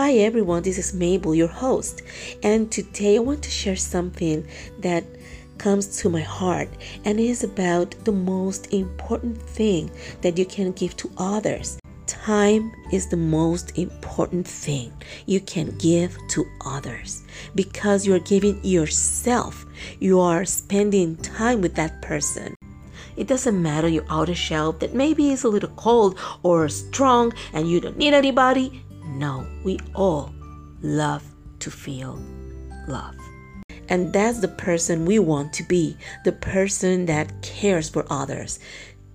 Hi everyone, this is Mabel, your host, and today I want to share something that comes to my heart and is about the most important thing that you can give to others. Time is the most important thing you can give to others because you're giving yourself. You are spending time with that person. It doesn't matter you're out of shelf that maybe is a little cold or strong and you don't need anybody. No, we all love to feel love. And that's the person we want to be the person that cares for others.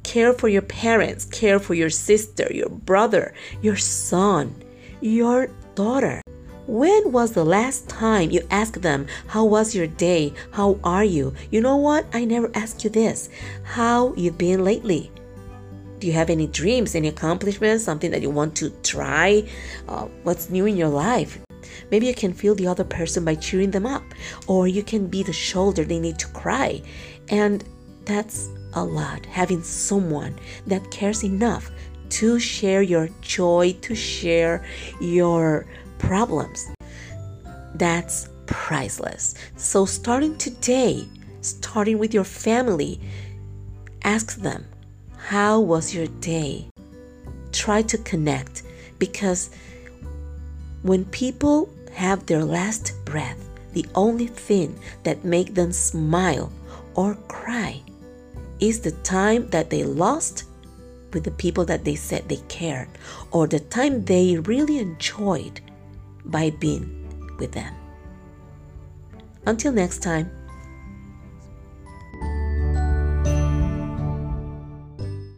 Care for your parents, care for your sister, your brother, your son, your daughter. When was the last time you asked them, How was your day? How are you? You know what? I never asked you this. How you been lately? Do you have any dreams, any accomplishments, something that you want to try? Uh, what's new in your life? Maybe you can feel the other person by cheering them up, or you can be the shoulder they need to cry. And that's a lot, having someone that cares enough to share your joy, to share your problems. That's priceless. So, starting today, starting with your family, ask them, How was your day? Try to connect because when people have their last breath, the only thing that make them smile or cry is the time that they lost with the people that they said they cared or the time they really enjoyed by being with them. Until next time.